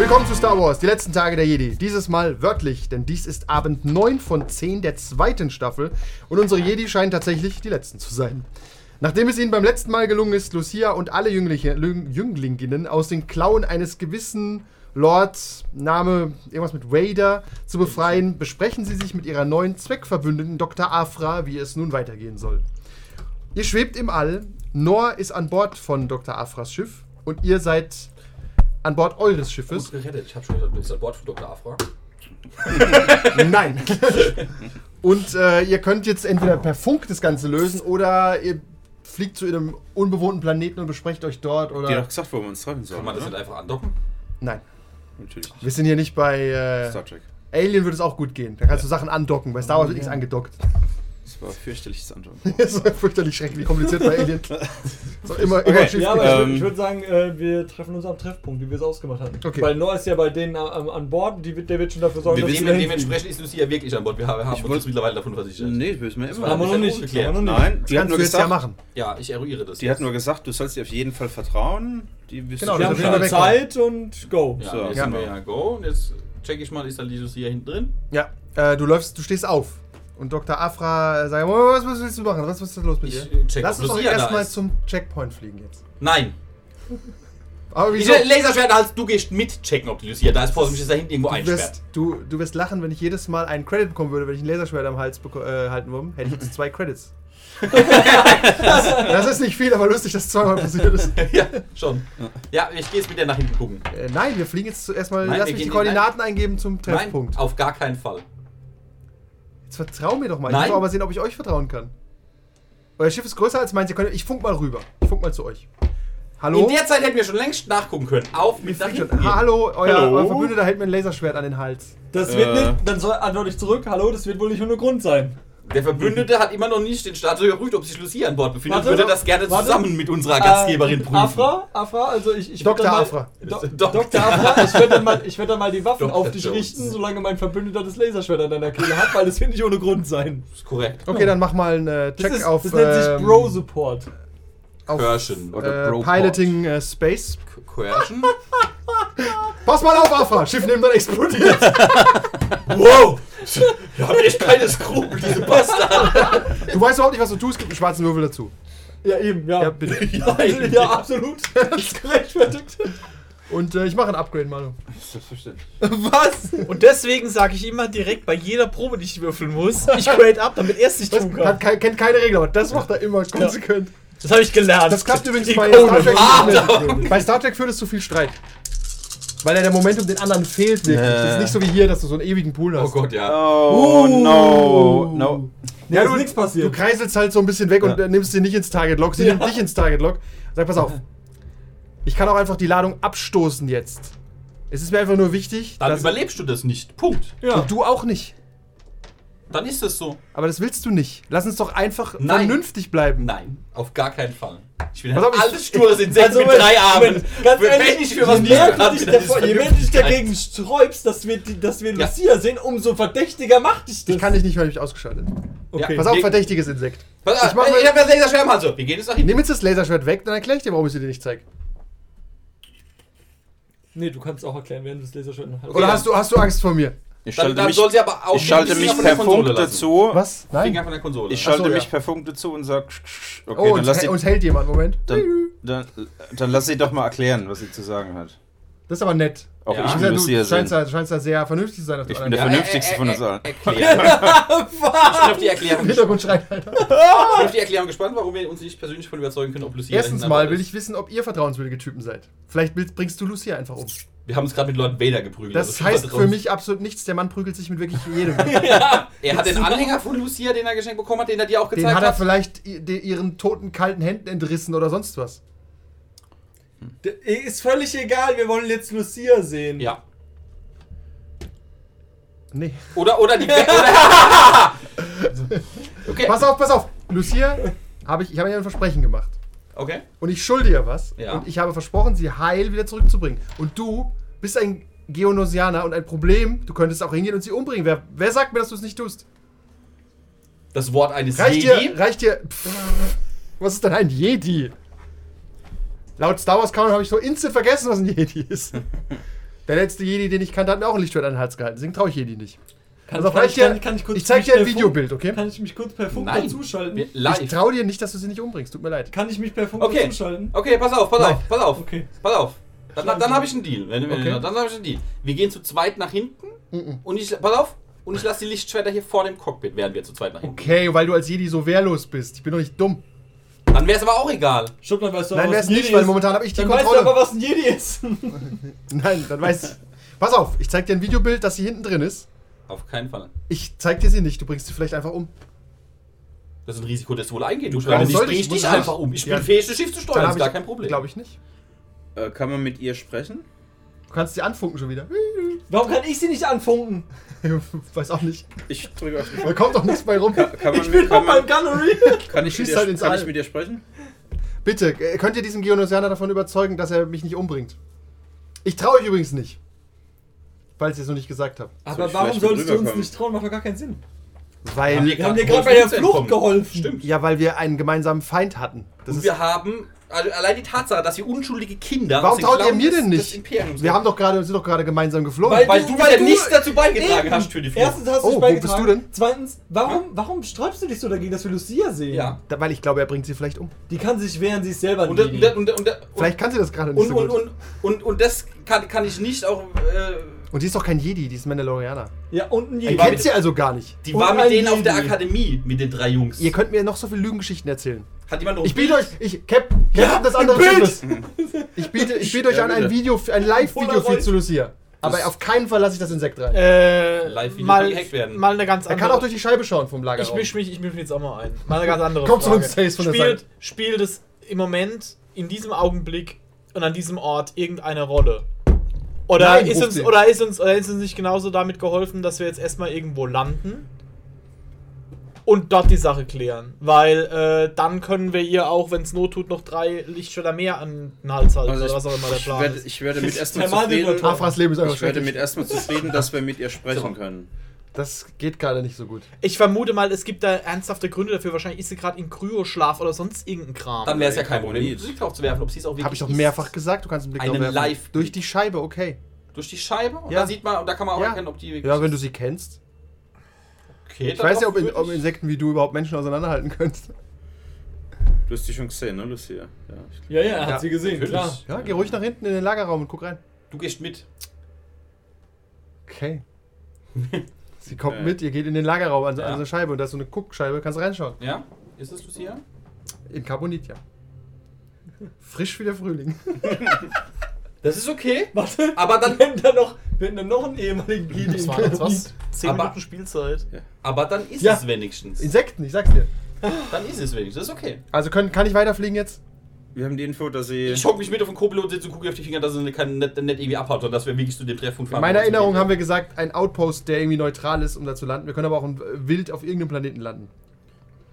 Willkommen zu Star Wars, die letzten Tage der Jedi. Dieses Mal wörtlich, denn dies ist Abend 9 von 10 der zweiten Staffel und unsere Jedi scheinen tatsächlich die letzten zu sein. Nachdem es ihnen beim letzten Mal gelungen ist, Lucia und alle Jüngliche, Jünglinginnen aus den Klauen eines gewissen Lords, Name irgendwas mit Vader, zu befreien, besprechen sie sich mit ihrer neuen Zweckverbündeten Dr. Afra, wie es nun weitergehen soll. Ihr schwebt im All, Nor ist an Bord von Dr. Afras Schiff und ihr seid an Bord eures Schiffes. Gut gerettet. Ich habe schon gesagt, du bist an Bord von Dr. Afra. Nein. Und äh, ihr könnt jetzt entweder per Funk das Ganze lösen oder ihr fliegt zu einem unbewohnten Planeten und besprecht euch dort Die oder. hat doch gesagt, wo wir uns treffen sollen. Kann man das oder? nicht einfach andocken? Nein. Natürlich. Wir sind hier nicht bei äh, Star Trek. Alien würde es auch gut gehen. Da kannst du Sachen andocken. Bei Star Wars wird nichts angedockt. Das war fürchterliches Anschauen. Das ist fürchterlich schrecklich kompliziert bei Alien. So immer, immer Okay. schief Ja, aber Ähm, ich würde sagen, äh, wir treffen uns am Treffpunkt, wie wir es ausgemacht hatten. Okay. Weil Noah ist ja bei denen am- an Bord und die, der wird schon dafür sorgen, Wir dass wissen, wir dementsprechend ist Lucia wirklich an Bord. Wir haben, haben uns jetzt mittlerweile davon versichert. Nee, das wissen wir immer. war- Haben wir noch Das nicht. Haben nicht. Nein, die hat nur jetzt ja gesagt, machen. Ja, ich eruiere das. die hat nur gesagt, du sollst dir auf jeden Fall vertrauen. Die wirst Genau, du Wir haben schon. Zeit und go. Ja, So, jetzt ja. sind wir ja go. Und jetzt check ich mal, ist da die Lucia hinten drin? Ja, äh, du läufst, du stehst auf. Und Dr. Afra sagt, "Oh, was, willst du machen? Was, ist denn los mit Ich, dir? äh, check, Lass uns doch erstmal zum Checkpoint fliegen jetzt. Nein. Aber Ich wieso? Laserschwert als du gehst mitchecken, ob die Lucia da ist, sie mich da hinten irgendwo Du einsperrt. wirst, du, du wirst lachen, wenn ich jedes Mal einen Credit bekommen würde, wenn ich ein Laserschwert am Hals äh, halten würde. Hätte ich jetzt zwei Credits. das, das ist nicht viel, aber lustig, dass es zweimal passiert ist. ja, schon. Ja, ich gehe jetzt mit der nach hinten gucken. Äh, nein, wir fliegen jetzt zuerst mal. Nein, lass mich die Koordinaten eingeben zum Treffpunkt. Nein, auf gar keinen Fall. Jetzt vertrau mir doch mal. Ich Nein. muss auch mal sehen, ob ich euch vertrauen kann. Euer Schiff ist größer als meins. Ihr könnt, ich funk mal rüber. Ich funk mal zu euch. Hallo? In der Zeit hätten wir schon längst nachgucken können. Auf mit nach hinten schon. gehen. Ha, hallo, euer, Hallo? euer Verbündeter hält mir ein Laserschwert an den Hals. Das wird Äh. nicht, dann soll, antworte ich zurück, hallo, das wird wohl nicht ohne Grund sein. Der Verbündete hat immer noch nicht den Status überprüft, ob sich Lucia an Bord befindet. Warte, würde das gerne warte. zusammen mit unserer Gastgeberin Äh, prüfen. Afra, Afra, also ich, ich Dr. mal- Afra. Do, Dr. Dr. Afra, ich werde dann, mal- ich werd dann mal die Waffen Dr. auf dich Jones. richten, solange mein Verbündeter das Laserschwert an deiner Kehle hat, weil das wird nicht ohne Grund sein. ist korrekt. Okay, dann mach mal einen äh, Das, Check ist, auf, das nennt sich ähm, Bro-Support. auf Coercion. Oder äh, Broport. Piloting äh, Space. Coercion? Pass mal auf, Afra! Schiff neben dann explodiert. wow! Wir haben echt keine Skrupel, diese Bastard. Du weißt überhaupt nicht, was du tust. Gib einen schwarzen Würfel dazu. Ja, eben, ja. Ja, bitte. Ja, ja, absolut. Das ist gerechtfertigt. Und äh, ich mache ein Upgrade, Manu. Selbstverständlich. Was? Und deswegen sage ich immer direkt bei jeder Probe, die ich würfeln muss, ich grade up, damit er es nicht Das tun kann. ke- kennt keine Regel, aber das macht er immer konsequent. Das habe ich gelernt. Das klappt übrigens bei. Star, Trek bei Star Trek führt es zu viel Streit. Weil ja der Momentum den anderen fehlt wirklich. Äh. Das ist nicht so wie hier, dass du so einen ewigen Pool hast. Oh Gott, ja. Oh, no. No. Ja, du- ist nichts Du passiert. kreiselst halt so ein bisschen weg und Ja. äh, nimmst sie nicht ins Target Lock. Sie Ja. nimmt dich ins Target Lock. Sag, pass auf. Ich kann auch einfach die Ladung abstoßen jetzt. Es ist mir einfach nur wichtig, Dann dass überlebst du das nicht. Punkt. Ja. und du auch nicht. Dann ist das so. Aber das willst du nicht. Lass uns doch einfach Nein. vernünftig bleiben. Nein, auf gar keinen Fall. Ich bin Pass ein auf, ich- altes, stures Insekt Also, mit drei Armen. Ganz Für- ehrlich, ich für was je nicht mehr du dich davor- je mehr du dich dagegen sträubst, dass wir, dass wir Ja. Lucia sehen, umso verdächtiger macht dich das. Ich kann dich nicht, weil ich mich ausgeschaltet. Okay. Pass auf, verdächtiges Insekt. Pass Ich auf, ich, mal- ich hab das Laserschwert im Hals. So, Wir gehen jetzt nach hinten. Nimm jetzt das Laserschwert weg, dann erkläre ich dir, warum ich sie dir nicht zeige. Nee, du kannst auch erklären, während du das Laserschwert noch hast. Oder hast du, hast du Angst vor mir? Ich Dann, schalte dann mich, soll sie aber auch ich schalte mich per der Konsole Funk lassen. dazu. Was? Finger von der Konsole. Ich Ach so, schalte ja. mich per Funk dazu und sag, okay, Oh, dann, lass sie, uns hält jemand, Moment. dann, dann, dann lass sie doch mal erklären, was sie zu sagen hat. Das ist aber nett. Auch Ja. ich Du, will du Lucia scheinst, sehen. da, scheinst da sehr vernünftig zu sein. Auf Ich der bin der anderen Vernünftigste von uns allen. Erklären. ich bin auf die Erklärung gespannt. Ich bin auf die Erklärung gespannt, warum wir uns nicht persönlich von überzeugen können, ob Lucia Erstens mal will ich wissen, ob ihr vertrauenswürdige Typen seid. Vielleicht bringst du Lucia einfach um. Wir haben uns gerade mit Lord Vader geprügelt. Das also heißt für mich absolut nichts. Der Mann prügelt sich mit wirklich jedem. Er hat den Anhänger von Lucia, den er geschenkt bekommen hat, den er dir auch Den gezeigt hat er hat. vielleicht i- de- ihren toten, kalten Händen entrissen oder sonst was. Ist völlig egal, wir wollen jetzt Lucia sehen. Ja. Nee. Oder, oder die. Oder, okay. Pass auf, pass auf. Lucia, hab ich, ich habe ihr ein Versprechen gemacht. Okay. Und ich schulde ihr was. Ja. Und ich habe versprochen, sie heil wieder zurückzubringen. Und du bist ein Geonosianer und ein Problem. Du könntest auch hingehen und sie umbringen. Wer, wer sagt mir, dass du es nicht tust? Das Wort eines Reicht Jedi. dir, reicht dir. Pff, was ist denn ein Jedi? Laut Star Wars Kanon habe ich so instant vergessen, was ein Jedi ist. Der letzte Jedi, den ich kannte, hat mir auch ein Lichtschwert an den Hals gehalten. Deswegen traue ich Jedi nicht. Kann, Also kann, ich, kann, kann ich kurz ich zeig mich dir ein Videobild, okay? Kann ich mich kurz per Funk Nein. dazuschalten? Ich traue dir nicht, dass du sie nicht umbringst. Tut mir leid. Kann ich mich per Funk Okay. dazuschalten? Okay, pass auf, pass Nein. auf, pass auf. Okay. Pass auf. Dann, dann, dann habe ich einen Deal. Wenn, wenn, Okay. Dann habe ich einen Deal. Wir gehen zu zweit nach hinten und ich. Pass auf. Und ich lasse die Lichtschwerter hier vor dem Cockpit, während wir zu zweit nach hinten. Okay, weil du als Jedi so wehrlos bist. Ich bin doch nicht dumm. Dann wäre es aber auch egal. Stopp, dann weißt du Nein, aber, wäre was es ein nicht, Jedi weil ist. momentan habe ich die Dann weißt du Kontrolle. aber, was ein Jedi ist. Nein, dann weiß ich. Pass auf, ich zeig dir ein Videobild, das sie hinten drin ist. Auf keinen Fall. Ich zeig dir sie nicht, du bringst sie vielleicht einfach um. Das ist ein Risiko, das du wohl eingehen. Du Warum ich soll ich? ich Muss dich ich einfach nicht. um. Ich Ja. bin fähig, das Schiff zu steuern. Dann ist gar ich- kein Problem. Glaube ich nicht. Äh, kann man mit ihr sprechen? Du kannst sie anfunken schon wieder. Warum kann ich sie nicht anfunken? Weiß auch nicht. Ich drücke auf die Da kommt doch nichts bei rum. Kann man, Ich bin kann, doch beim man, Gunnery. kann, ich mit, ihr, halt ins kann ich mit ihr sprechen? Bitte, äh, könnt ihr diesen Geonosianer davon überzeugen, dass er mich nicht umbringt? Ich traue euch übrigens nicht. Falls ihr es noch nicht gesagt habt. Aber ich warum solltest du uns nicht trauen? Macht doch gar keinen Sinn. Weil, Wir haben dir gerade bei der Flucht geholfen. Stimmt. ja, weil wir einen gemeinsamen Feind hatten. Das Und ist, wir haben, also allein die Tatsache, dass wir unschuldige Kinder. warum traut ihr mir denn nicht? Wir haben doch gerade, sind doch gerade gemeinsam geflogen. Weil- Weil Du- du weil ja du- nichts dazu beigetragen Eben. hast für die Flucht. Erstens hast du Oh, dich wo beigetragen. bist du denn? Zweitens, warum, warum sträubst du dich so dagegen, dass wir Lucia sehen? Ja. Da, weil ich glaube, er bringt sie vielleicht um. Die kann sich wehren, sie ist selber Und, und, Jedi. und, und, und, Vielleicht kann sie das gerade nicht und, so und, und, und das kann, kann ich nicht auch. Äh, Und die ist doch kein Jedi, die ist Mandalorianer. Ja, und ein Ihr Jedi. war kennt mit- sie also gar nicht. die Und war mit ein denen auf der Jedi. Akademie, mit den drei Jungs. Ihr könnt mir noch so viele Lügengeschichten erzählen. Hat jemand noch Ich biete euch, Bild? ich, Cap, Captain des anderen Bild! Schiffes. Ich biete, ich biete euch Ja, an ein bitte. Video, ein Live-Video-Feed Polaroid. zu Lucia. Aber Das- auf keinen Fall lasse ich das Insekt rein. Äh, Live-Video mal, kann gehackt werden. mal eine ganz er andere. kann auch durch die Scheibe schauen vom ich Lagerraum. misch mich, ich misch mich jetzt auch mal ein. Mal eine ganz andere Komm zu Frage. uns, Face von der spielt, Seite. spielt es im Moment, in diesem Augenblick und an diesem Ort irgendeine Rolle? Oder, Nein, ist uns, oder, ist uns, oder ist uns nicht genauso damit geholfen, dass wir jetzt erstmal irgendwo landen und dort die Sache klären? Weil äh, dann können wir ihr auch, wenn es Not tut, noch drei Lichtschwerter mehr an den Hals halten Also oder was auch immer der ich, Plan werde, ist. ich werde mit erstmal zufrieden, Afras Leben ist einfach ich werde mit erstmal zufrieden, dass wir mit ihr sprechen können. Das geht gerade nicht so gut. Ich vermute mal, es gibt da ernsthafte Gründe dafür. Wahrscheinlich ist sie gerade in Kryoschlaf oder sonst irgendein Kram. Dann wäre es ja kein. Problem, Blick drauf zu werfen, ob sie es auch wirklich Habe ich doch mehrfach gesagt, du kannst einen Blick Einen drauf werfen. Live- Durch die Scheibe, okay. Durch die Scheibe und Ja. da sieht man, und da kann man auch Ja. erkennen, ob die wirklich. Ja, wenn du sie kennst. okay, Ich weiß ja, ob, ob Insekten wie du überhaupt Menschen auseinanderhalten könntest. Du hast die schon gesehen, ne, Lucia? Ja, Ja, ja, hat Ja, sie gesehen, natürlich. klar. Ja, geh ruhig nach hinten in den Lagerraum und guck rein. Du gehst mit. Okay. Sie kommt Okay. mit, ihr geht in den Lagerraum an so, Ja. an so eine Scheibe und da ist so eine Guckscheibe, kannst reinschauen. Ja? Ist es Lucia? In Carbonit, ja. Frisch wie der Frühling. Das ist okay. Warte, Aber dann, wir hätten da noch, wir hätten da noch einen ehemaligen Jedi. Das in waren jetzt was? 10 Aber- Minuten Spielzeit. aber dann ist Ja. es wenigstens. Insekten, ich sag's dir. Dann ist es wenigstens. Das ist okay. Also können, kann ich weiterfliegen jetzt? Wir haben die Info, dass sie. Ich hock mich mit auf den Co-Pilot sitze und gucke auf die Finger, dass er nicht, nicht, nicht irgendwie abhaut, sondern dass wir wirklich zu dem Treffpunkt In fahren. meiner Erinnerung haben wir gesagt, ein Outpost, der irgendwie neutral ist, um da zu landen. Wir können aber auch ein, äh, wild auf irgendeinem Planeten landen.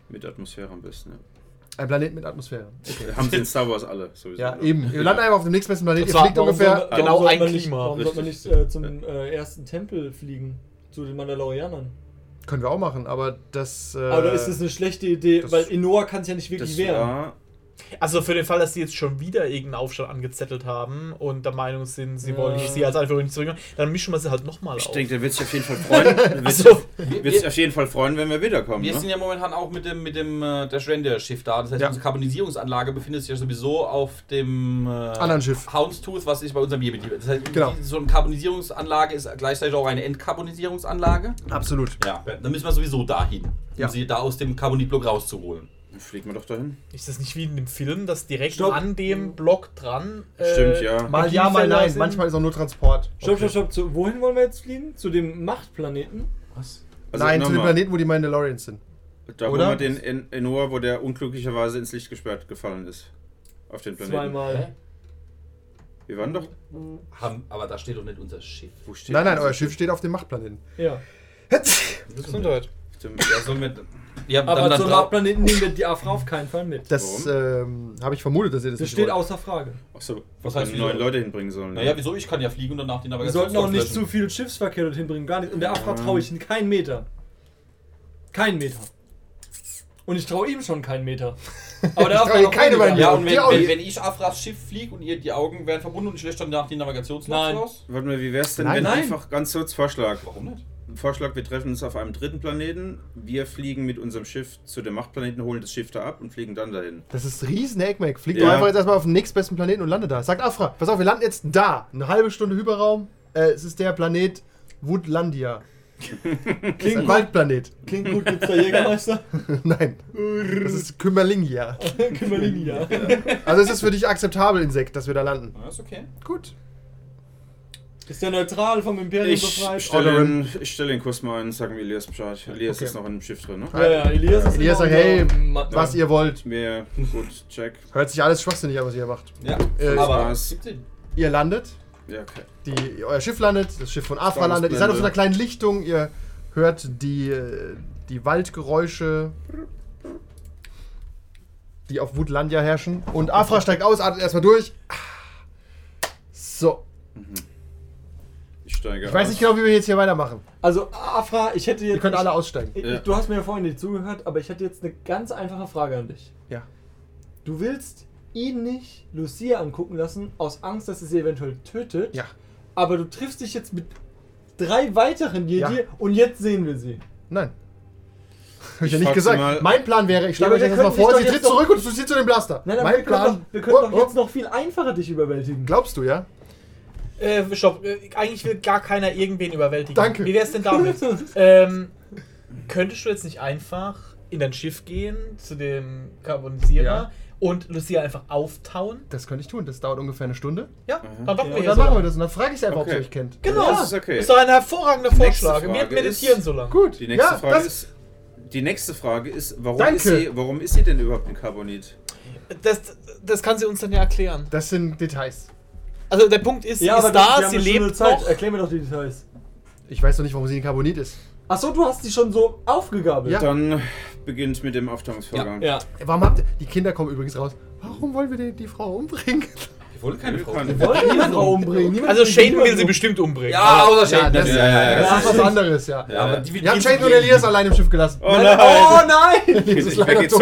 Mit Atmosphäre am besten, ja. Ein Planet mit Atmosphäre. Okay. Haben sie in Star Wars alle, sowieso. Ja, eben. Wir landen einfach auf dem nächstbesten Planeten. Und Ihr fliegt ungefähr. man- genau warum soll ein man nicht, Klima. Warum sollte man nicht äh, zum äh, ersten Tempel fliegen? Zu den Mandalorianern? Können wir auch machen, aber das. Äh, Aber ist das eine schlechte Idee? das- Weil Inoa kann es ja nicht wirklich Das wehren. war. Also für den Fall, dass sie jetzt schon wieder irgendeinen Aufstand angezettelt haben und der Meinung sind, sie Ja. wollen sie als einfach nicht zurück, dann mischen wir sie halt nochmal Ich auf. denke, der wird sich auf jeden Fall freuen. Der wird, sich, wird sich auf jeden Fall freuen, wenn wir wiederkommen. Wir Ne? sind ja momentan auch mit dem, mit dem äh, Dash Render Schiff da. Das heißt, Ja. unsere Karbonisierungsanlage befindet sich ja sowieso auf dem äh, Anderen Schiff. Houndstooth, was ist bei unserem Bierbetrieb. Das heißt, Genau. die- so eine Karbonisierungsanlage ist gleichzeitig auch eine Entkarbonisierungsanlage. Absolut. Ja, dann müssen wir sowieso dahin, um Ja. sie da aus dem Carbonitblock rauszuholen. Fliegen wir doch dahin. Ist das nicht wie in dem Film, dass direkt Stopp. an dem Block dran. äh, Stimmt, ja. Mal ja, mal nein. sind? Manchmal ist auch nur Transport. Stopp, stopp, stopp. Zu, wohin wollen wir jetzt fliegen? Zu dem Machtplaneten? Was? Also nein, zu dem Planeten, wo die Mandalorians sind. Da wo oder? wir den En- Enoa, wo der unglücklicherweise ins Licht gesperrt gefallen ist. Auf den Planeten. Zweimal. Wir waren doch. Haben, aber da steht doch nicht unser Schiff. Wo steht Nein, nein, euer Schiff steht auf dem Machtplaneten. Ja. Gesundheit. Stimmt. Ja, sollen wir. Ja, Aber dann, zum dann, Machtplaneten nehmen wir die Afra auf keinen Fall mit. Das ähm, habe ich vermutet, dass ihr das Das nicht steht wollt. außer Frage. Achso, Was heißt neun wieso? Leute hinbringen sollen. Naja, wieso? Ich kann ja fliegen und danach die Wir Navigation sollten auch nicht zu viel Schiffsverkehr dorthin bringen, gar nicht. Und der Afra traue ich keinen Meter. Keinen Meter. Und ich traue ihm schon keinen Meter. Aber der Ich keine. Meter. Ja, und wenn, wenn, wenn ich Afras Schiff fliege und ihr die Augen werden verbunden und ich lösche dann nach die Navigationslogs Nein. raus? Warte mal, wie wär's denn, Nein, wenn nein. einfach ganz kurz Vorschlag? Warum nicht? Vorschlag, wir treffen uns auf einem dritten Planeten. Wir fliegen mit unserem Schiff zu dem Machtplaneten, holen das Schiff da ab und fliegen dann dahin. Das ist riesen Eggmack. Flieg Ja. doch einfach jetzt erstmal auf den nächstbesten Planeten und lande da. Sagt Afra, pass auf, wir landen jetzt da. Eine halbe Stunde Hyperraum. Äh, es ist der Planet Woodlandia. Das ein Klingt gut. Waldplanet. Klingt gut, gibt's da Jägermeister? Nein. Das ist Kümmerlingia. Kümmerling, ja. Also es ist für dich akzeptabel, Insekt, dass wir da landen. Ja, ist okay. Gut. Ist der neutral vom Imperium Ich befreit? stelle den, ich stelle den Kurs mal ein, sagen wir Elias Bescheid. Elias Okay. ist noch in dem Schiff drin, ne? Ja, ja, Elias ist Elias sagt, hey, Ma- Was ihr wollt. Mir gut, check. Hört sich alles schwachsinnig an, was ihr hier macht. Ja, Äh, aber. Ihr landet, Ja, okay. die, euer Schiff landet, das Schiff von Afra landet. Ihr seid auf so einer kleinen Lichtung, ihr hört die, äh, die Waldgeräusche, die auf Woodlandia herrschen. Und Afra steigt aus, atmet erstmal durch. So. Ich steige Ich weiß nicht genau, wie wir jetzt hier weitermachen. Also, Afra, ich hätte jetzt. Ihr könnt alle aussteigen. Ich, Ja. Du hast mir ja vorhin nicht zugehört, aber ich hätte jetzt eine ganz einfache Frage an dich. Ja. Du willst ihn nicht Lucia angucken lassen, aus Angst, dass er sie eventuell tötet. Ja. Aber du triffst dich jetzt mit drei weiteren Jedi Ja. und jetzt sehen wir sie. Nein. Hab ich ja Ich nicht frag sie gesagt. mal- mein Plan wäre, ich schlage Ja, euch jetzt können vor, sie tritt zurück und du ziehst zu dem Blaster. Nein, aber mein wir können, Plan. doch, wir können Oh, doch oh. jetzt noch viel einfacher dich überwältigen. Glaubst du, ja? Äh, stopp. Äh, eigentlich will gar keiner irgendwen überwältigen. Danke. Wie wär's denn damit? ähm, könntest du jetzt nicht einfach in dein Schiff gehen, zu dem Carbonisierer, Ja. und Lucia einfach auftauen? Das könnte ich tun. Das dauert ungefähr eine Stunde. Ja, dann machen wir Und ja dann so machen wir das. Und dann frage ich sie einfach, ob sie Okay. euch kennt. Genau. Das ist okay. Ist doch ein hervorragender Vorschlag. Wir meditieren ist- so lange. Gut. Die nächste ja, Frage ist. Die nächste Frage ist, warum Danke. ist, sie, warum ist sie denn überhaupt ein Carbonit? Das, das kann sie uns dann ja erklären. das sind Details. Also der Punkt ist, sie Ja, aber ist da, sie lebt Zeit. noch. Erklär mir doch die Details. Ich weiß doch nicht, warum sie ein Carbonit ist. Achso, du hast die schon so aufgegabelt. Ja. Dann beginnt mit dem Auftauungsvorgang. Ja. Warum habt ihr. Die Kinder kommen übrigens raus. Warum wollen wir die, die Frau umbringen? Ich wollte keine Wir Frau. können- Wollen niemand umbringen. Niemand Also Shane niemanden will sie bestimmt umbringen. Ja, außer Shane. das, ja, ja, ja, das ja. ist was anderes, ja. Ja, aber die, Wir haben Shane und Elias allein im Schiff gelassen. Oh Nein! Oh nein! Ich leider tot.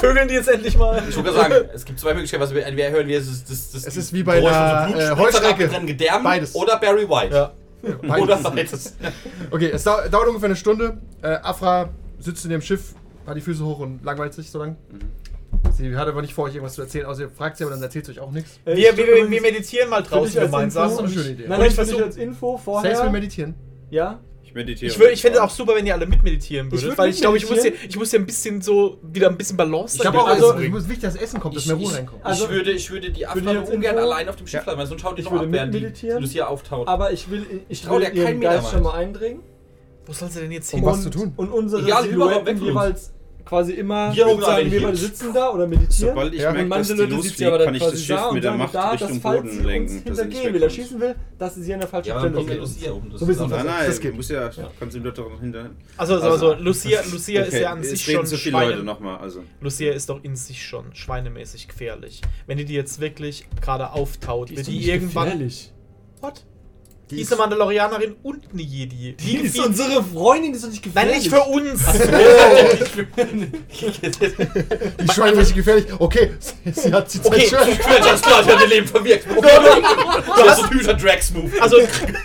vögeln die jetzt endlich mal? Ich wollte gerade sagen, es gibt zwei Möglichkeiten, was wir entweder hören wir das, das, das Es ist wie bei einer, so äh, Heuschrecke. Beides. oder Barry White. Ja. Oder Beides. beides. Okay, es dau dauert ungefähr eine Stunde. Äh, Afra sitzt in ihrem Schiff, hat die Füße hoch und langweilt sich so lang. Sie hat aber nicht vor, euch irgendwas zu erzählen, außer ihr fragt sie, aber dann erzählt sie euch auch nichts. Äh, Wir, ich wir, wir, wir meditieren mal draußen gemeinsam. Das ist eine schöne Idee. Nein, nein, ich für dich versuch- als Info Selbst will vorher. meditieren. Ja? Ich meditiere. Ich, würd, ich fände es auch super, wenn ihr alle mitmeditieren Ich würdet, würd weil ich glaube, ich muss, hier, ich muss hier ein bisschen so, wieder ein bisschen Balance Ich habe auch Also- es muss wichtig, dass Essen kommt, dass Ich, mehr Ruhe ich, reinkommt. Also- ich, würde, ich würde die jetzt ungern allein auf dem Schiff Ja. bleiben, weil sonst schaut die Ich noch ab, während die. Lucia auftaucht. Aber ich will, ich trau will der in ihren keinen Meter Geist schon mal eindringen. Wo soll sie denn jetzt Um hin? was zu tun? Und unsere Silhouetten jeweils quasi immer Hier oben sozusagen, alle wir beide sitzen da oder meditieren. Sobald ich Ja. merke, und dass manche die Leute sitzt ja aber losfliegt, dann kann ich das quasi Schiff da und mit der sagen, Macht da, Richtung dass falls Boden lenken. dass nicht hintergehen will, er schießen will, dass sie an der falschen ja, Stelle ja sehen. Lucia oben. Das So ist bisschen auch- Nein, Das nein, geht. du musst ja, kannst ihm doch hinter. Also, also, Also- also Lucia, Lucia ist Okay, ja an es sich schon so viele Leute Schweine. nochmal. Also. Lucia ist doch in sich schon schweinemäßig gefährlich. Wenn die die jetzt wirklich gerade auftaut, Die wird ist die irgendwann. gefährlich. What? Die Die ist- ist eine Mandalorianerin und eine Jedi. Die ist gefiel- unsere Freundin, die ist doch nicht Nein, gefährlich. nicht für uns. Die Schweine richtig gefährlich. Okay, sie hat sie Okay. zerstört. Ganz klar, ich habe ihr Leben verwirkt. Du hast so ein typischer Drax-Move. Also,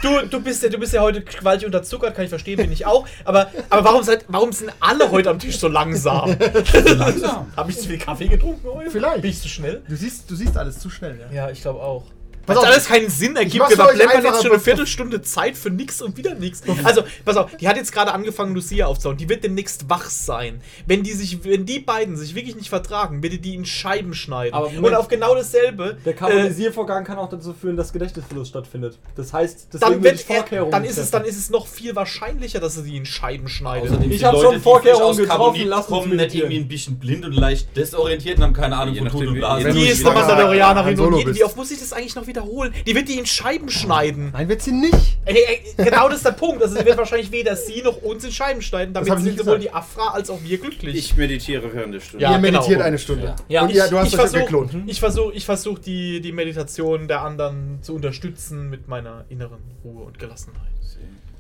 du, du, bist ja, du bist ja heute gewaltig unterzuckert, kann ich verstehen, bin ich auch. Aber, aber warum, seid, warum sind alle heute am Tisch so langsam? langsam. Habe ich zu viel Kaffee getrunken heute? Vielleicht. Bin ich zu schnell? Du siehst, du siehst alles zu schnell, ja. Ja, ich glaube auch. Weil auf, alles keinen Sinn ergibt. Wir verplempern jetzt schon eine Viertelstunde Zeit für nix und wieder nix. Also, pass auf, die hat jetzt gerade angefangen, Lucia aufzuhauen. Die wird demnächst wach sein. Wenn die sich, wenn die beiden sich wirklich nicht vertragen, wird die die in Scheiben schneiden. Aber und auf genau dasselbe. Der äh, Karbonisiervorgang kann auch dazu führen, dass Gedächtnisverlust stattfindet. Das heißt, deswegen dann, wird er, Vorkehrungen dann ist es, dann ist es noch viel wahrscheinlicher, dass er sie in Scheiben schneidet. Außerdem Ich sind hab Leute, schon die Vorkehrungen getroffen, uns kommen, nicht irgendwie ein bisschen blind und leicht desorientiert und haben keine Ahnung von Tut und wie- Blasen. die ist wie eine Mandalorianerin und oft muss ich das eigentlich noch Es wiederholen. Die wird die in Scheiben schneiden. Nein, wird sie nicht. Ey, ey, genau das ist der Punkt. Also sie wird wahrscheinlich weder sie noch uns in Scheiben schneiden. Damit ich sind nicht sowohl gesagt. die Afra als auch wir glücklich. Ich meditiere während der Stunde. Ja, Ihr meditiert genau. eine Stunde. Ja. Und ja, du hast ich versuch, geklont. Ich versuche ich versuch die, die Meditation der anderen zu unterstützen mit meiner inneren Ruhe und Gelassenheit.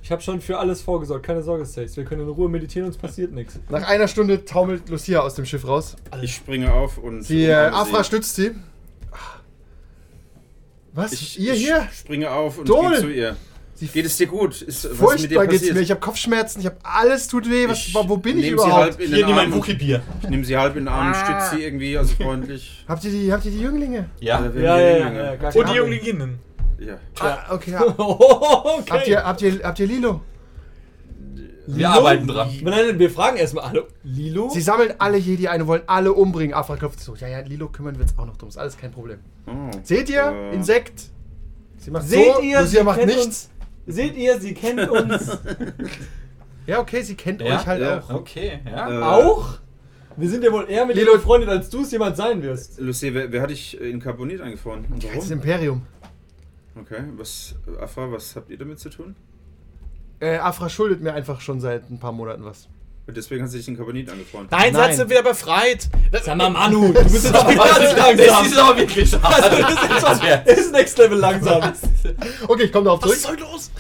Ich habe schon für alles vorgesorgt, keine Sorge, Stace. Wir können in Ruhe meditieren, uns passiert nichts. Nach einer Stunde taumelt Lucia aus dem Schiff raus. Ich springe auf und. Die äh, Afra stützt sie. Was? Ich, ihr ich hier? springe auf und Dol! gehe zu ihr. Sie Geht es dir gut? Ist, was ist mit dir Furchtbar geht's passiert? mir. Ich habe Kopfschmerzen, ich habe alles tut weh. Was, Ich wo bin ich überhaupt? Sie halb in Hier, den nimm mein Arm. Wookie-Bier. Ich nehme sie halb in den Arm, stütze sie irgendwie, also freundlich. Habt ihr die, habt ihr die Jünglinge? Ja. Ja, wir ja, ja, Jünglinge- ja, gar Und die. Junglinnen. ja. Ah, okay. Ja. okay. Habt, ihr, habt, ihr, habt ihr Lilo? Wir arbeiten dran. Nein, nein, wir fragen erstmal, hallo, Lilo? Sie sammeln alle Jedi ein und wollen alle umbringen. Afra klopft so. Ja, ja, Lilo kümmern wir uns auch noch drum. Ist alles kein Problem. Oh. Seht ihr? Äh, Insekt. Sie macht Seht so, ihr, Lucia sie macht nichts. uns. Seht ihr, sie kennt uns Ja, okay, sie kennt Ja, euch halt ja. auch. Okay, ja. Äh, auch? Wir sind ja wohl eher mit Lilo- befreundet, als du es jemand sein wirst. Lucy, wer, wer hat dich in Carbonit eingefroren? Und Das warum? Imperium. Okay, was, Afra, was habt ihr damit zu tun? Äh, Afra schuldet mir einfach schon seit ein paar Monaten was. Und deswegen hat sie dich in Carbonit eingefroren. Nein, Nein. seid ihr wieder befreit. Sag mal, Manu, du bist jetzt auch ganz Das langsam. ist aber wirklich schade. Das ist Next Level langsam. Okay, ich komme darauf Was zurück. ist heute los?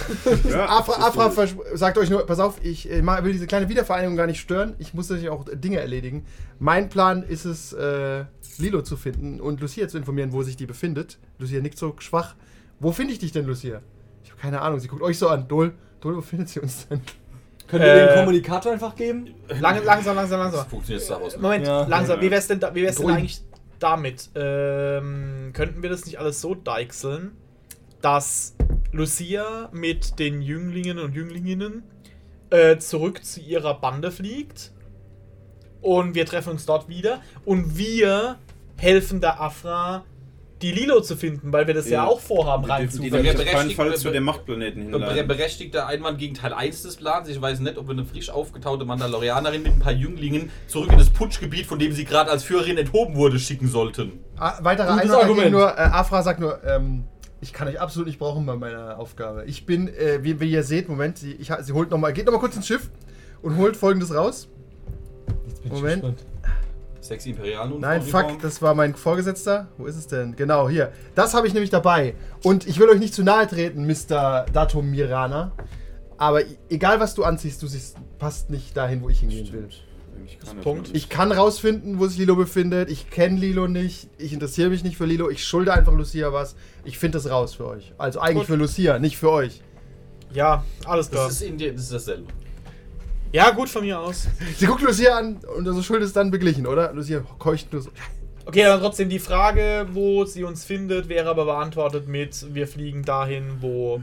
Ja, Afra, das ist Afra sagt euch nur, pass auf, ich äh, will diese kleine Wiedervereinigung gar nicht stören. Ich muss natürlich auch Dinge erledigen. Mein Plan ist es, äh, Lilo zu finden und Lucia zu informieren, wo sich die befindet. Lucia nickt so schwach. Wo finde ich dich denn, Lucia? Ich habe keine Ahnung. Sie guckt euch so an. Dol, Dol, wo findet sie uns denn? Können wir Äh, den Kommunikator einfach geben? Lang, langsam, langsam, langsam. Funktioniert Star Wars. Moment, Ja. langsam. Wie wär's denn, da, wie wär's denn eigentlich damit? Ähm, könnten wir das nicht alles so deichseln, dass Lucia mit den Jünglingen und Jünglinnen äh, zurück zu ihrer Bande fliegt und wir treffen uns dort wieder und wir helfen der Afra, die Lilo zu finden, weil wir das ja, Ja. auch vorhaben, Die rein dürfen zu die Wer nämlich auf keinen berechtigt- Fall be- zu dem Machtplaneten hinleiten. Berechtigter Einwand gegen Teil 1 des Plans. Ich weiß nicht, ob wir eine frisch aufgetaute Mandalorianerin mit ein paar Jünglingen zurück in das Putschgebiet, von dem sie gerade als Führerin enthoben wurde, schicken sollten. Ah, weiterer Gutes Einwand nur, äh, Afra sagt nur, ähm, ich kann euch absolut nicht brauchen bei meiner Aufgabe. Ich bin, äh, wie, wie ihr seht, Moment, sie, ich, sie holt noch mal, geht nochmal kurz ins Schiff und holt folgendes raus. Jetzt bin ich Moment. gespannt. Sexy Imperialen Nein, fuck, das war mein Vorgesetzter. Wo ist es denn? Genau, hier. Das habe ich nämlich dabei. Und ich will euch nicht zu nahe treten, Mr. Datum Mirana. Aber egal, was du anziehst, du siehst, passt nicht dahin, wo ich hingehen will. Eigentlich kann Punkt. Ich kann rausfinden, wo sich Lilo befindet. Ich kenne Lilo nicht. Ich interessiere mich nicht für Lilo. Ich schulde einfach Lucia was. Ich finde das raus für euch. Also eigentlich Gut. für Lucia, nicht für euch. Ja, alles klar. Das ist, in dir, das ist dasselbe. Ja, gut von mir aus. Sie guckt Lucia an und unsere Schuld ist dann beglichen, oder? Lucia keucht nur so. Okay, dann trotzdem die Frage, wo sie uns findet, wäre aber beantwortet mit, wir fliegen dahin, wo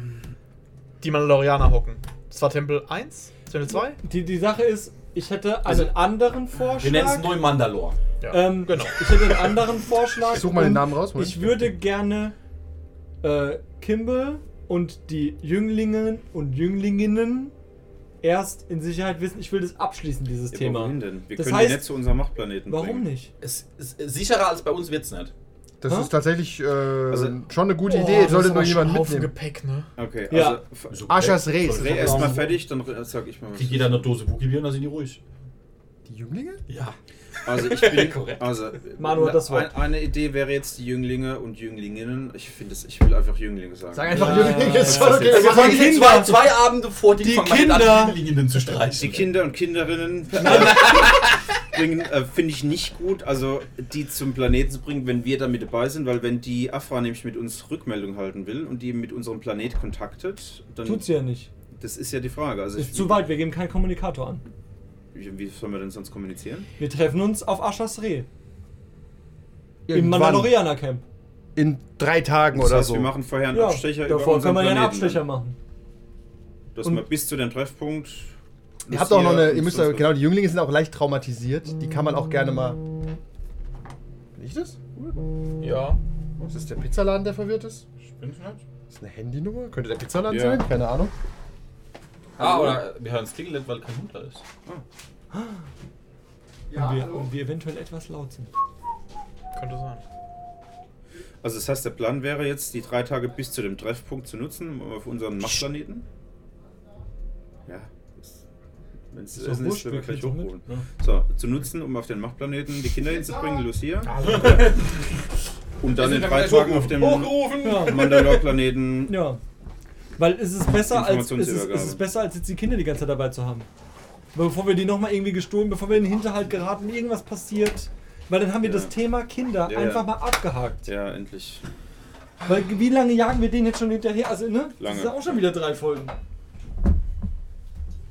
die Mandalorianer hocken. Das war Tempel 1? Tempel 2? Die, die Sache ist, ich hätte Also, einen anderen Vorschlag. Wir nennen es neu Mandalore. Ja, Ähm, genau. Ich hätte einen anderen Vorschlag. Ich such mal den Namen raus, Moment. Ich würde gerne äh, Kimball und die Jünglingen und Jünglinnen erst in Sicherheit wissen. Ich will das abschließen, dieses Ja, Thema. Wohin denn? Wir Das können heißt- die nicht zu unserem Machtplaneten Warum bringen. nicht? Es ist sicherer als bei uns wird's nicht. Das Hä? ist tatsächlich äh, Also- schon eine gute Boah, Idee. das Sollte nur jemand mitnehmen. Gepäck, ne? Okay, Ja. also. So, Aschers Reis. Ray erstmal fertig, dann sag ich mal was. Kriegt jeder eine Dose Wookie-Bier und dann sind die ruhig. Die Jünglinge? Ja. Also ich bin, Korrekt. also Manu hat das Wort. Ein, eine Idee wäre jetzt die Jünglinge und Jünglinnen. Ich finde es, ich will einfach Jünglinge sagen. Sag einfach Ja. Jünglinge. Ist schon okay. Wir jetzt- Kinder. Zwei, zwei Abende vor die, Die fangen Kinder. Jünglingen zu streichen. Die Kinder und Kinderinnen bringen, äh, finde ich nicht gut, also die zum Planeten zu bringen, wenn wir da mit dabei sind, weil wenn die Afra nämlich mit uns Rückmeldung halten will und die mit unserem Planet kontaktet, dann Tut sie ja nicht. das ist ja die Frage. Also Ist ich, zu weit, wir geben keinen Kommunikator an. Wie, wie sollen wir denn sonst kommunizieren? Wir treffen uns auf Aschas Reh. Im Irgendwann. Mandalorianer Camp. In drei Tagen Das oder heißt, so. wir machen vorher einen Ja, Abstecher über davor unseren können wir ja einen Planeten. Abstecher machen. Dass wir bis zu dem Treffpunkt. Ihr habt auch noch eine, ihr müsst ja, genau, die Jünglinge sind auch leicht traumatisiert. Die kann man auch gerne mal. Bin ich das? Ja. Ist das der Pizzaladen, der verwirrt ist? Bin's nicht? Ist das eine Handynummer? Könnte der Pizzaladen Ja. sein? Keine Ahnung. Ah, oder wir hören es klingeln, weil kein Hund da ist. und, wir, und wir eventuell etwas laut sind. Könnte sein. Also das heißt, der Plan wäre jetzt, die drei Tage bis zu dem Treffpunkt zu nutzen, um auf unseren Machtplaneten? Ja. Wenn es Essen ist, werden wir gleich hochholen. mit, So, zu nutzen, um auf den Machtplaneten die Kinder hinzubringen, Lucia. Und dann in drei Tagen auf dem! Ja. Mandalore-Planeten. Ja. Weil es ist besser als es ist, es ist besser als jetzt die Kinder die ganze Zeit dabei zu haben. Bevor wir die nochmal irgendwie gestohlen, bevor wir in den Hinterhalt geraten, irgendwas passiert. Weil dann haben wir Ja. das Thema Kinder Ja, einfach ja. mal abgehakt. Ja, endlich. Weil wie lange jagen wir den jetzt schon hinterher? Also, ne? Das Lange. ist ja auch schon wieder drei Folgen.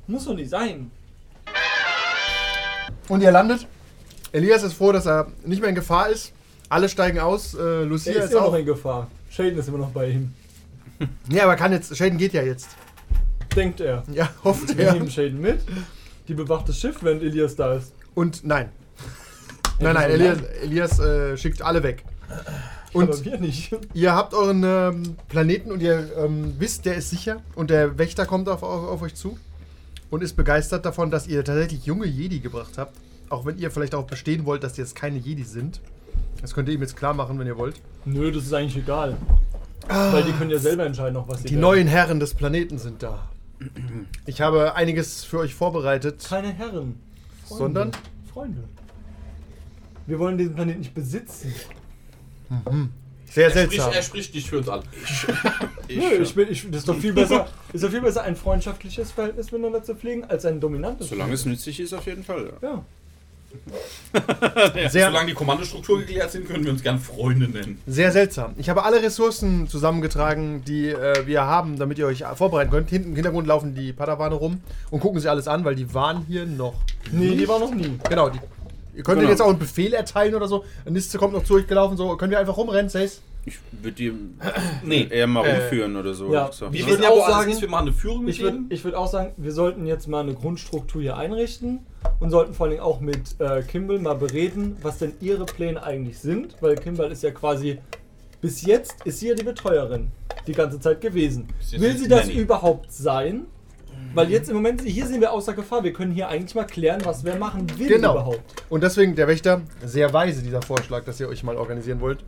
Muss doch nicht sein. Und ihr landet. Elias ist froh, dass er nicht mehr in Gefahr ist. Alle steigen aus. Äh, Lucia Er ist, ist auch. noch in Gefahr. Shaden ist immer noch bei ihm. Ja, aber kann jetzt. Shaden geht ja jetzt. Denkt er. Ja, hofft Wir er. nehmen Shaden mit. Die bewacht das Schiff, während Elias da ist. Und nein. Nein, nein, Elias, Elias äh, schickt alle weg. Und Aber wir nicht. ihr habt euren ähm, Planeten und ihr ähm, wisst, der ist sicher. Und der Wächter kommt auf, auf, auf euch zu und ist begeistert davon, dass ihr tatsächlich junge Jedi gebracht habt. Auch wenn ihr vielleicht darauf bestehen wollt, dass die jetzt keine Jedi sind. Das könnt ihr ihm jetzt klar machen, wenn ihr wollt. Nö, das ist eigentlich egal. Weil die können ja selber entscheiden, auch was sie Die werden. neuen Herren des Planeten sind da. Ich habe einiges für euch vorbereitet. Keine Herren. Sondern? Freunde. Wir wollen diesen Planeten nicht besitzen. Sehr Er spricht, seltsam. er spricht nicht für uns alle. Ich, Nö, ich bin, ich, das ist doch viel besser, ist doch viel besser, ein freundschaftliches Verhältnis miteinander zu pflegen, als ein dominantes. Solange es nützlich ist, auf jeden Fall. Ja. Ja. Sehr, Solange die Kommandostruktur geklärt sind, können wir uns gern Freunde nennen. sehr seltsam. Ich habe alle Ressourcen zusammengetragen, die äh, wir haben, damit ihr euch vorbereiten könnt. Hinten im Hintergrund laufen die Padawane rum und gucken sich alles an, weil die waren hier noch. Nee, die war noch nie. Genau, die, ihr könnt Genau. jetzt auch einen Befehl erteilen oder so. Eine Liste kommt noch zu euch gelaufen, so können wir einfach rumrennen, Says. Ich würde die Nee. eher mal Äh, rumführen oder so. ja. So. Wir Ich wissen würd ja, auch sagen- ist. Wir machen eine Führung mit Ich würde würd auch sagen, wir sollten jetzt mal eine Grundstruktur hier einrichten und sollten vor allem auch mit äh, Kimball mal bereden, was denn ihre Pläne eigentlich sind, weil Kimball ist ja quasi bis jetzt ist sie ja die Betreuerin die ganze Zeit gewesen. Will sie das Nanny. überhaupt sein? Weil jetzt im Moment, hier sind wir außer Gefahr. Wir können hier eigentlich mal klären, was wer machen will Genau. überhaupt. Und deswegen der Wächter, sehr weise dieser Vorschlag, dass ihr euch mal organisieren wollt.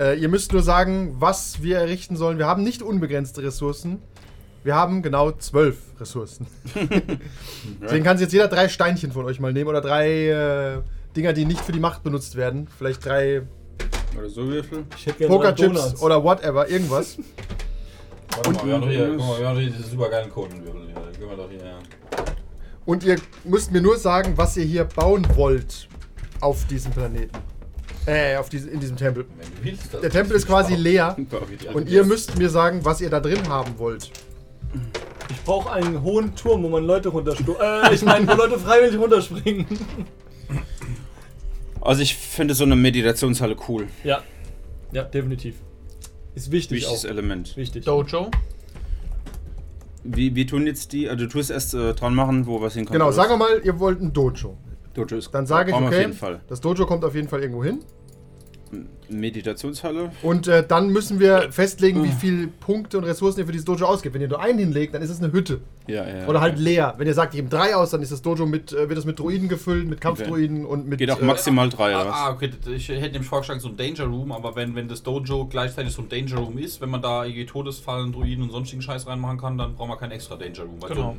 Äh, ihr müsst nur sagen, was wir errichten sollen. Wir haben nicht unbegrenzte Ressourcen. Wir haben genau zwölf Ressourcen. Deswegen kann sich jetzt jeder drei Steinchen von euch mal nehmen oder drei äh, Dinger, die nicht für die Macht benutzt werden. Vielleicht drei Oder so Würfel. Ich hätte gerne Pokerchips oder whatever, irgendwas. Warte mal, wir haben doch hier, guck mal, wir haben doch hier diese supergeilen Codenwirbel hier. Da können wir doch hier. Und ihr müsst mir nur sagen, was ihr hier bauen wollt auf diesem Planeten. Äh, auf diese, in diesem Tempel. Wenn du willst, das Der Tempel ist quasi leer. Und ihr müsst mir sagen, was ihr da drin haben wollt. Ich brauche einen hohen Turm, wo man Leute runterstu äh, ich meine, wo Leute freiwillig runterspringen. Also ich finde so eine Meditationshalle cool. ja. Ja, definitiv. Ist wichtig Wichtiges auch. Element. Wichtig. Dojo. Wie, wie tun jetzt die? Also du tust erst äh, dran machen, wo was hinkommt. Genau, sagen wir mal, ihr wollt ein Dojo. Dojo ist Dann sage ich, okay, Auf jeden Fall. das Dojo kommt auf jeden Fall irgendwo hin. Meditationshalle. Und äh, dann müssen wir festlegen, wie viele Punkte und Ressourcen ihr für dieses Dojo ausgibt. Wenn ihr nur einen hinlegt, dann ist es eine Hütte. Ja, ja. Oder halt okay. leer. Wenn ihr sagt, ich gebe drei aus, dann ist das Dojo mit, äh, wird es mit Druiden gefüllt, mit Kampfdruiden und mit. Geht auch äh, maximal drei, oder Ah, was? ah, okay, ich hätte nämlich vorgeschlagen, so ein Danger Room, aber wenn, wenn das Dojo gleichzeitig so ein Danger Room ist, wenn man da irgendwie Todesfallen, Druiden und sonstigen Scheiß reinmachen kann, dann braucht man kein extra Danger Room. Weil Genau.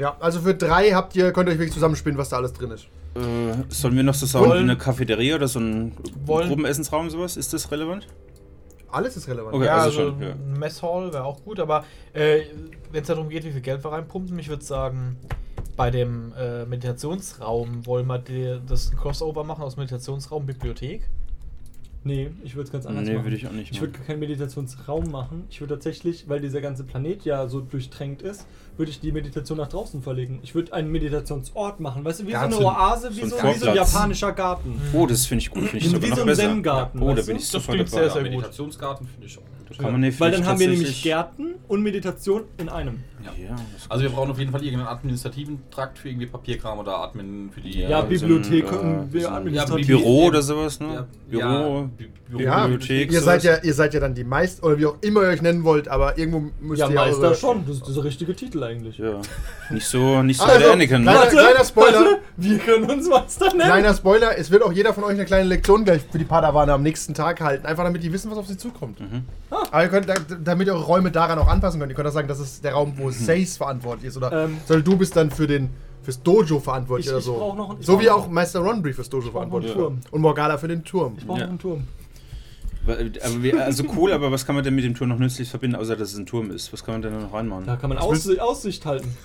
Ja, also für drei habt ihr, könnt ihr euch wirklich zusammenspinnen, was da alles drin ist. Äh, sollen wir noch zusammen Wollen- eine Cafeteria oder so einen Wollen- Gruppenessensraum sowas? Ist das relevant? Alles ist relevant. Okay. Ja, also also, schon, ja. ein Messhall wäre auch gut, aber äh, wenn es darum geht, wie viel Geld wir reinpumpen, ich würde sagen, bei dem äh, Meditationsraum wollen wir die, das ein Crossover machen aus Meditationsraum Bibliothek. Nee, ich würde es ganz anders Nee, machen. würde ich auch nicht Ich würde keinen Meditationsraum machen. Ich würde tatsächlich, weil dieser ganze Planet ja so durchtränkt ist, würde ich die Meditation nach draußen verlegen. Ich würde einen Meditationsort machen. Weißt du, wie Garten. so eine Oase, wie So so, ein wie so ein japanischer Garten. Oh, das finde ich gut. Finde ich Wie sogar so noch ein besser. Zen-Garten, Oh, da bin ich Das sofort dabei. sehr, sehr gut. Meditationsgarten finde ich auch gut. Kann man Weil dann haben wir nämlich Gärten und Meditation in einem. Ja, das Also wir brauchen auf jeden Fall irgendeinen administrativen Trakt für irgendwie Papierkram oder Admin für die... Ja, Ja, Bibliothek so äh, so administrativ. Büro oder sowas, ne? Ja, Büro, ja, Bi- Büro Ja, Bibliothek. ihr seid ja, ihr seid ja dann die meist oder wie auch immer ihr euch nennen wollt, aber irgendwo müsst Ja, ihr Meister schon. Das ist der richtige Titel eigentlich. Ja. Nicht so, nicht so Also, der Anakin. kleiner, Ne? kleiner Spoiler, Warte, wir können uns Meister nennen. kleiner Spoiler, es wird auch jeder von euch eine kleine Lektion gleich für die Padawane am nächsten Tag halten, einfach damit die wissen, was auf sie zukommt. Mhm. Aber ihr könnt, da- damit ihr eure Räume daran auch anpassen könnt. Ihr könnt auch sagen, das ist der Raum, wo Seis verantwortlich ist oder Ähm, sondern du bist dann für den fürs Dojo verantwortlich Ich- oder ich so. brauch noch- ich so wie auch Meister Ronbury fürs Dojo Ich verantwortlich. Und Morgana für den Turm. Ich brauche Ja. noch einen Turm. Also cool, aber was kann man denn mit dem Turm noch nützlich verbinden, außer dass es ein Turm ist? Was kann man denn da noch reinmachen? Da kann man Aussicht, Aussicht halten.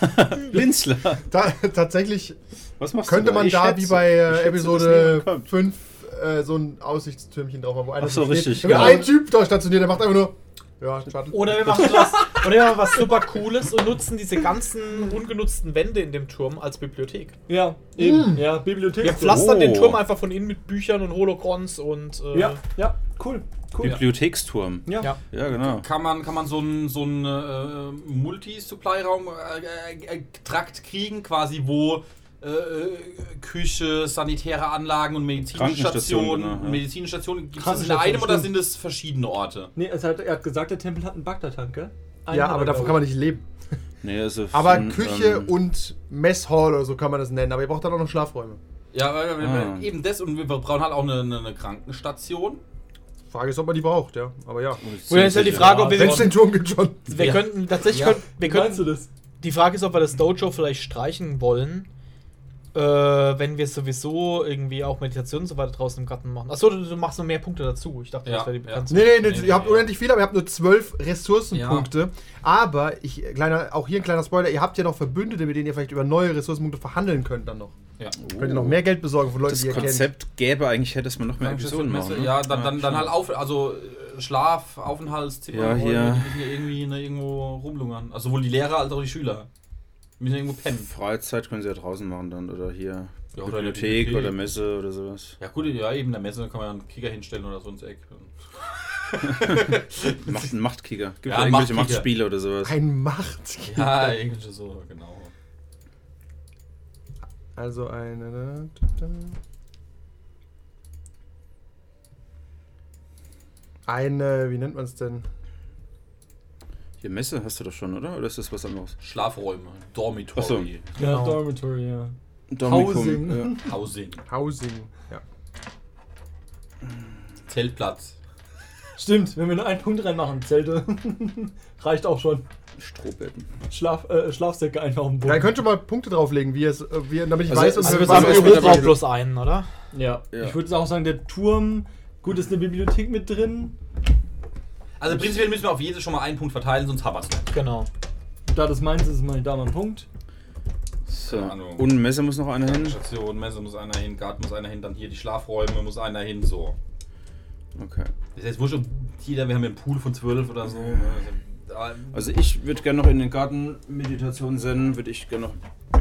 Blinzler. Da, tatsächlich Was machst könnte du da? man Ich da schätze- wie bei äh, schätze, dass Episode niemand kommt. 5 äh, so ein Aussichtstürmchen drauf haben, wo einer Ach so, steht. richtig, genau. ein Typ da stationiert, der macht einfach nur. Ja, Shuttle. Oder wir machen was, oder wir machen was super Cooles und nutzen diese ganzen ungenutzten Wände in dem Turm als Bibliothek. Ja, eben. Ja, Bibliothek. Wir pflastern Oh. den Turm einfach von innen mit Büchern und Holocrons und äh, Ja, ja, cool. Cool. Bibliotheksturm. Ja. Ja. Ja, genau. Kann man, kann man so einen so einen, äh, Multi-Supply-Raum äh, äh, Trakt kriegen, quasi wo äh, Küche, sanitäre Anlagen und medizinische Krankenstation, Stationen. genau, ja. Medizinische Stationen gibt es in einem oder sind es verschiedene Orte? Nee, es hat, er hat gesagt, der Tempel hat einen Bagdad-Tank, gell? Ja, aber er, davon kann man nicht leben. Nee, also Aber von, Küche ähm, und Messhall oder so kann man das nennen. Aber ihr braucht dann auch noch Schlafräume. Ja, äh, Ah. eben das und wir brauchen halt auch eine, eine, eine Krankenstation. Frage ist, ob man die braucht, ja. Aber ja. Wo jetzt halt die Frage, ob wir, Wenn es den Turm gibt schon. wir Ja. könnten tatsächlich Ja. könnten, wir Wie meinst könnten du das? Die Frage ist, ob wir das Dojo vielleicht streichen wollen, äh, wenn wir sowieso irgendwie auch Meditation und so weiter draußen im Garten machen. Achso, du, du machst noch mehr Punkte dazu. Ich dachte, Ja, das wäre die ja. bekannteste. Nee, nee, nee, Nee, ihr habt nee, unendlich viele, aber ihr habt nur zwölf Ressourcenpunkte. Aber, ich, kleiner, auch hier ein kleiner Spoiler, ihr habt ja noch Verbündete, mit denen ihr vielleicht über neue Ressourcenpunkte verhandeln könnt dann noch. Ja. Könnt ihr noch mehr Geld besorgen von Leuten, Das die ihr kennt. Konzept gäbe eigentlich, hätte es man noch mehr Episoden machen. ne? Ja, dann, dann, dann halt auf, also äh, Schlaf, Aufenthaltszimmer, Ja, hier. ja irgendwie ne, irgendwo rumlungern. Also sowohl die Lehrer als auch die Schüler. Müssen irgendwo pennen. Freizeit können sie ja draußen machen dann oder hier Ja, oder in der Bibliothek Bibliothek. oder Messe oder sowas. Ja gut, ja eben, in der Messe kann man ja einen Kicker hinstellen oder so ins Eck. Macht einen Machtkicker. Gibt Ja, ja, irgendwelche Machtkicker. Machtspiele oder sowas. Ein Macht. Ja, irgendwie so, genau. Also eine. Eine, wie nennt man es denn? Hier Messe hast du doch schon, oder? Oder ist das was anderes? Schlafräume, Dormitory, Ach so. Ja, Genau. Dormitory, ja. Dormicum, Housing. Ja. Housing, Housing. Ja. Zeltplatz. Stimmt, wenn wir nur einen Punkt reinmachen, Zelte. Reicht auch schon. Strohbetten. Schlaf, äh, Schlafsäcke einfach auf dem Ja, ihr Boden. könnt schon mal Punkte drauflegen, wie es, äh, wie, damit ich Also- weiß, also Also wir sagen, dann- bloß einen, oder? Ja. Ja. ich würde auch sagen, der Turm. Gut, ist eine Bibliothek mit drin. Also prinzipiell müssen wir auf jedes schon mal einen Punkt verteilen, sonst haben wir es nicht. Genau. Da das meins ist, mache ich da mal einen Punkt. So. Und Messe muss noch einer hin. Station, Messe muss einer hin, Garten muss einer hin, dann hier die Schlafräume muss einer hin, so. Okay. Das ist jetzt wurscht, ob jeder, wir haben ja einen Pool von 12 oder so. ne? Also, Also ich würde gerne noch in den Garten Meditation senden, würde ich gerne noch.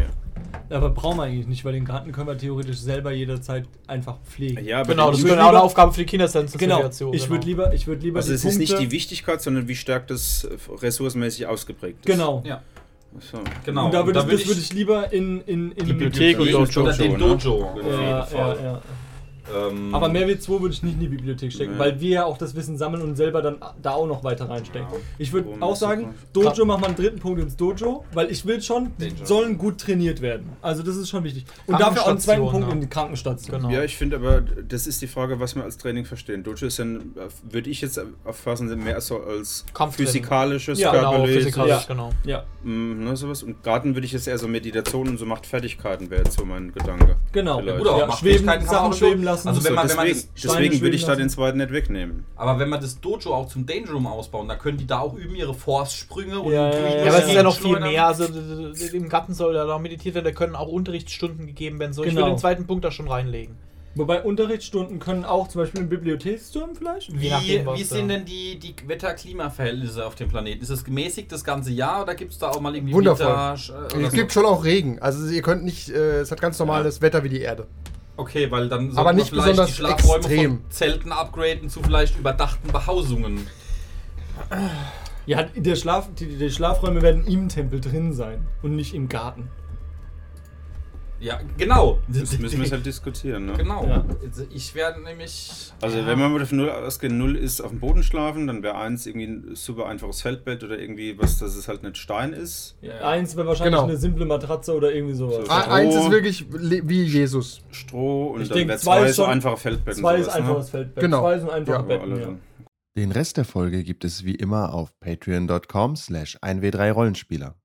Aber brauchen wir eigentlich nicht, weil den Garten können wir theoretisch selber jederzeit einfach pflegen. Ja, aber Genau, das die, würd wäre auch eine Aufgabe für die Kindersensation. Genau. Ich würde lieber, ich würde lieber also die es ist nicht die Wichtigkeit, sondern wie stark das äh, ressourcenmäßig ausgeprägt ist. Genau. ja, So. genau. Und da würde ich, das würde ich lieber in, in, in Bibliothek und Dojo. Oder den ne? Dojo. auf jeden Ja, Fall. ja, ja. Ähm, Aber mehr wie 2 würde ich nicht in die Bibliothek stecken, Nee. weil wir ja auch das Wissen sammeln und selber dann da auch noch weiter reinstecken. Ja. Ich würde auch sagen? Dojo machen wir einen dritten Punkt ins Dojo, weil ich will schon, die Danger. sollen gut trainiert werden. Also das ist schon wichtig. Und dafür auch einen zweiten Punkt ja. in die Krankenstation. Genau. Ja, ich finde aber, das ist die Frage, was wir als Training verstehen. Dojo ist dann, würde ich jetzt auffassen, mehr so als physikalisches, Ja, Genau, körperliches. physikalisch, Ja. genau. Ja, Mm, ne, sowas. Und Garten würde ich jetzt eher so Meditation und so Machtfertigkeiten wäre jetzt so mein Gedanke. genau. Vielleicht. Gut, aber ja, schweben, Sachen auch schweben lassen. Also wenn So, man- wenn man deswegen das deswegen würde ich schweben da lassen. den zweiten nicht wegnehmen. Aber wenn wir das Dojo auch zum Danger Room ausbauen, da können die da auch üben ihre Force-Sprünge und Ja, ja, ja. Ja, Ja, aber es ist ja noch viel mehr. Also im Garten soll ja auch meditiert werden, da können auch Unterrichtsstunden gegeben werden. So, ich Genau. will den zweiten Punkt da schon reinlegen. Wobei Unterrichtsstunden können auch zum Beispiel im Bibliotheksturm vielleicht. Je Wie, nachdem, wie da- sind denn die, die Wetter-Klima-Verhältnisse auf dem Planeten? Ist es gemäßigt das ganze Jahr oder gibt es da auch mal irgendwie Wundervoll. Winter, äh, Es gibt schon auch Regen. Also ihr könnt nicht, äh, es hat ganz normales Wetter wie die Erde. Okay, weil dann sollten Aber wir nicht vielleicht besonders die Schlafräume extrem. von Zelten upgraden zu vielleicht überdachten Behausungen. Ja, der Schlaf, die, die Schlafräume werden im Tempel drin sein und nicht im Garten. Ja, genau. Das müssen wir halt diskutieren, ne? Genau. Ja. Also Ich werde nämlich. Also ja, wenn man mal von null ausgehen, null ist auf dem Boden schlafen, dann wäre eins irgendwie ein super einfaches Feldbett oder irgendwie was, dass es halt nicht Stein ist. Ja. Eins wäre wahrscheinlich Genau. eine simple Matratze oder irgendwie sowas. So. A- Eins ist wirklich wie Jesus. Stroh und Ich dann wäre zwei zwei ist so schon- einfache Feldbetten. Zwei ist sowas, einfaches Feldbett. Genau. Zwei sind einfache Ja, Ne? Betten, Alle ja. dann. Den Rest der Folge gibt es wie immer auf patreon.com slash 1w3rollenspieler.